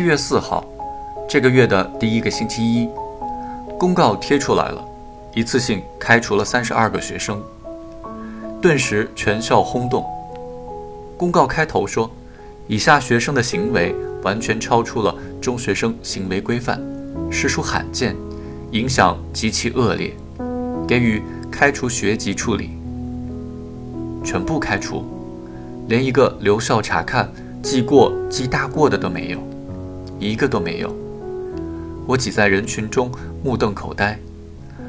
七月四号，这个月的第一个星期一，公告贴出来了，一次性开除了三十二个学生，顿时全校轰动。公告开头说，以下学生的行为完全超出了中学生行为规范，实属罕见，影响极其恶劣，给予开除学籍处理。全部开除，连一个留校查看、记过、记大过的都没有。一个都没有。我挤在人群中，目瞪口呆，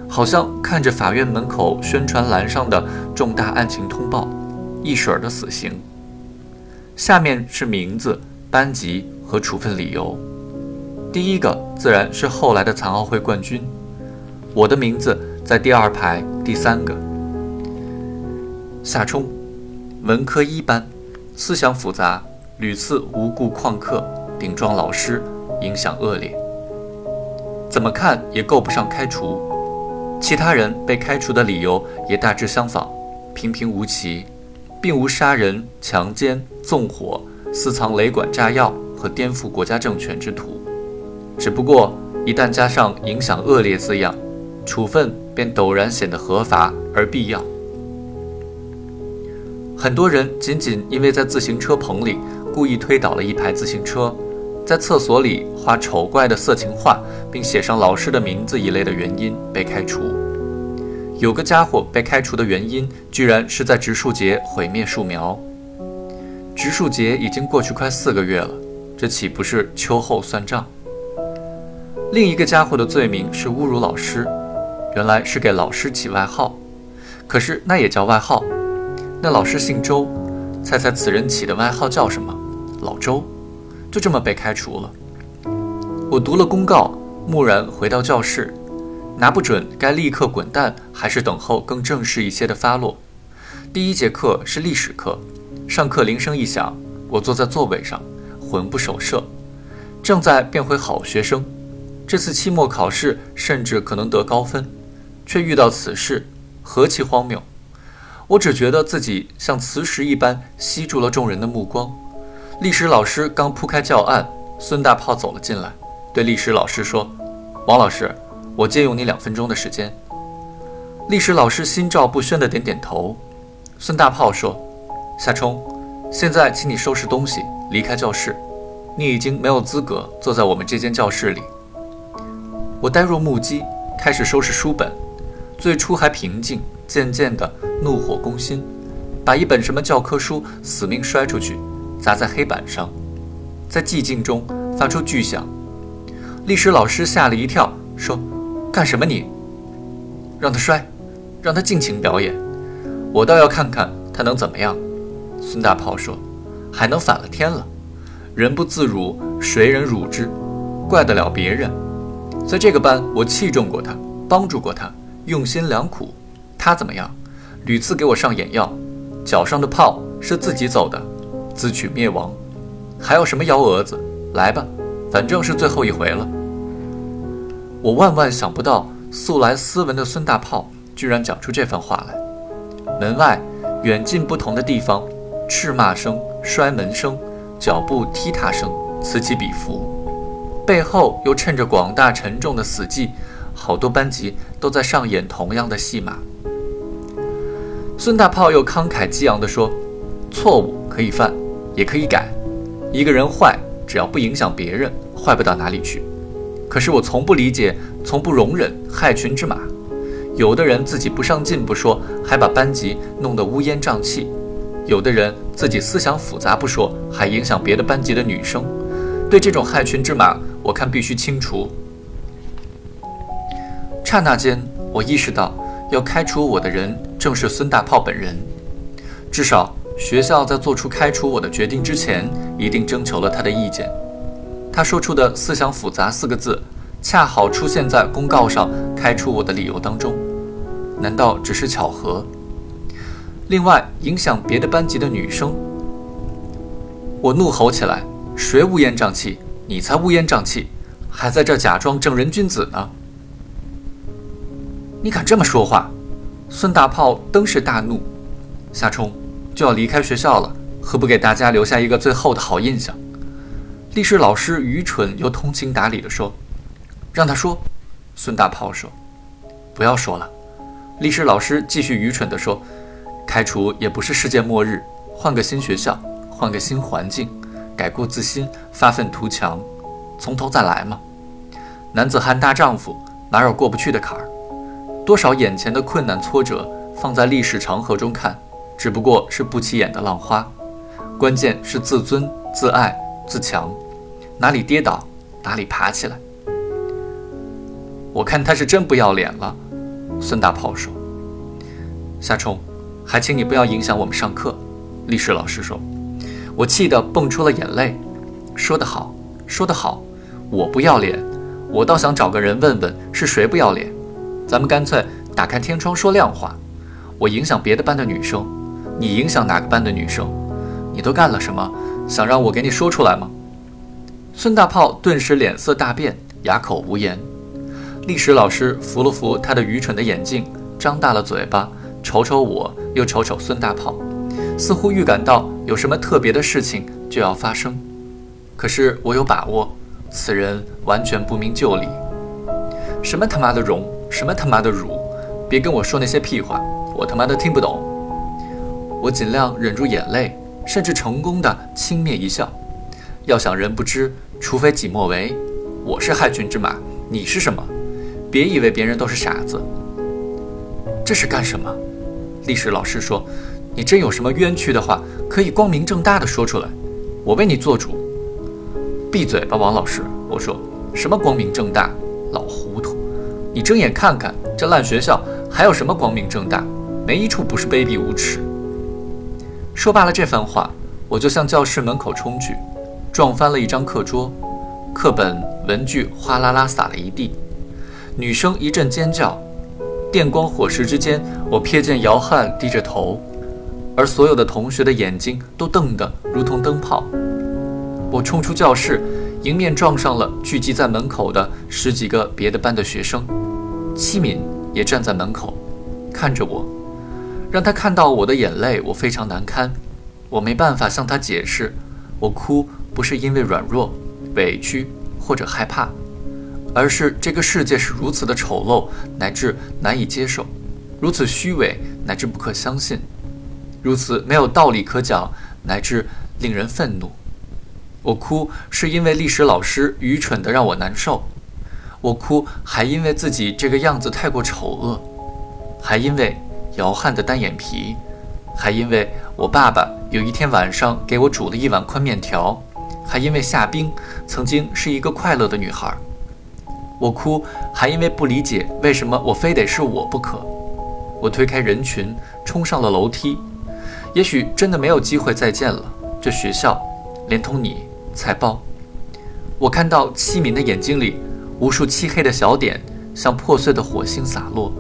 好像看着法院门口宣传栏上的重大案情通报，一水儿的死刑。下面是名字、班级和处分理由。第一个自然是后来的残奥会冠军，我的名字在第二排第三个。夏冲，文科一班，思想复杂，屡次无故旷课。顶撞老师，影响恶劣，怎么看也够不上开除。其他人被开除的理由也大致相仿，平平无奇，并无杀人、强奸、纵火、私藏雷管炸药和颠覆国家政权之徒。只不过一旦加上“影响恶劣”字样，处分便陡然显得合法而必要。很多人仅仅因为在自行车棚里故意推倒了一排自行车。在厕所里画丑怪的色情画，并写上老师的名字一类的原因被开除。有个家伙被开除的原因，居然是在植树节毁灭树苗。植树节已经过去快四个月了，这岂不是秋后算账？另一个家伙的罪名是侮辱老师，原来是给老师起外号，可是那也叫外号。那老师姓周，猜猜此人起的外号叫什么？老周。就这么被开除了。我读了公告，木然回到教室，拿不准该立刻滚蛋，还是等候更正式一些的发落。第一节课是历史课，上课铃声一响，我坐在座位上，魂不守舍，正在变回好学生。这次期末考试甚至可能得高分，却遇到此事，何其荒谬！我只觉得自己像磁石一般吸住了众人的目光。历史老师刚铺开教案，孙大炮走了进来，对历史老师说：“王老师，我借用你两分钟的时间。”历史老师心照不宣地点点头。孙大炮说：“夏冲，现在请你收拾东西，离开教室。你已经没有资格坐在我们这间教室里。”我呆若木鸡，开始收拾书本。最初还平静，渐渐的怒火攻心，把一本什么教科书死命摔出去。砸在黑板上，在寂静中发出巨响。历史老师吓了一跳，说：“干什么你？让他摔，让他尽情表演。我倒要看看他能怎么样。”孙大炮说：“还能反了天了？人不自辱，谁人辱之？怪得了别人？在这个班，我器重过他，帮助过他，用心良苦。他怎么样？屡次给我上眼药，脚上的泡是自己走的。”自取灭亡，还有什么幺蛾子？来吧，反正是最后一回了。我万万想不到，素来斯文的孙大炮居然讲出这番话来。门外远近不同的地方，斥骂声、摔门声、脚步踢踏声此起彼伏，背后又趁着广大沉重的死寂，好多班级都在上演同样的戏码。孙大炮又慷慨激昂地说：“错误可以犯。”也可以改，一个人坏，只要不影响别人，坏不到哪里去。可是我从不理解，从不容忍害群之马。有的人自己不上进不说，还把班级弄得乌烟瘴气；有的人自己思想复杂不说，还影响别的班级的女生。对这种害群之马，我看必须清除。刹那间，我意识到要开除我的人正是孙大炮本人，至少。学校在做出开除我的决定之前，一定征求了他的意见。他说出的“思想复杂”四个字，恰好出现在公告上开除我的理由当中。难道只是巧合？另外，影响别的班级的女生，我怒吼起来：“谁乌烟瘴气？你才乌烟瘴气，还在这假装正人君子呢！你敢这么说话？”孙大炮登时大怒，夏冲。就要离开学校了，何不给大家留下一个最后的好印象？历史老师愚蠢又通情达理地说：“让他说。”孙大炮说：“不要说了。”历史老师继续愚蠢地说：“开除也不是世界末日，换个新学校，换个新环境，改过自新，发愤图强，从头再来嘛。男子汉大丈夫，哪有过不去的坎儿？多少眼前的困难挫折，放在历史长河中看，只不过是不起眼的浪花。关键是自尊、自爱、自强，哪里跌倒，哪里爬起来。我看他是真不要脸了。”孙大炮说：“夏冲，还请你不要影响我们上课。”历史老师说：“我气得蹦出了眼泪。”说得好，说得好，我不要脸，我倒想找个人问问是谁不要脸。咱们干脆打开天窗说亮话。我影响别的班的女生，你影响哪个班的女生？你都干了什么？想让我给你说出来吗？孙大炮顿时脸色大变，哑口无言。历史老师扶了扶他的愚蠢的眼镜，张大了嘴巴，瞅瞅我，又瞅瞅孙大炮，似乎预感到有什么特别的事情就要发生。可是我有把握，此人完全不明就里。什么他妈的荣，什么他妈的辱，别跟我说那些屁话，我他妈的听不懂。我尽量忍住眼泪，甚至成功的轻蔑一笑。要想人不知，除非己莫为。我是害群之马，你是什么？别以为别人都是傻子。这是干什么？历史老师说：“你真有什么冤屈的话，可以光明正大的说出来，我为你做主。”闭嘴吧，王老师！我说什么光明正大，老糊涂！你睁眼看看这烂学校，还有什么光明正大？没一处不是卑鄙无耻。说罢了这番话，我就向教室门口冲去，撞翻了一张课桌，课本、文具哗啦啦洒了一地。女生一阵尖叫，电光火石之间，我瞥见姚汉低着头，而所有的同学的眼睛都瞪得如同灯泡。我冲出教室，迎面撞上了聚集在门口的十几个别的班的学生。七敏也站在门口，看着我，让他看到我的眼泪，我非常难堪。我没办法向他解释，我哭不是因为软弱、委屈或者害怕。而是这个世界是如此的丑陋，乃至难以接受，如此虚伪，乃至不可相信，如此没有道理可讲，乃至令人愤怒。我哭是因为历史老师愚蠢的让我难受，我哭还因为自己这个样子太过丑恶，还因为姚汉的单眼皮，还因为我爸爸有一天晚上给我煮了一碗宽面条，还因为夏冰曾经是一个快乐的女孩。我哭，还因为不理解为什么我非得是我不可。我推开人群，冲上了楼梯。也许真的没有机会再见了。这学校，连同你，才包。我看到七敏的眼睛里，无数漆黑的小点，像破碎的火星洒落。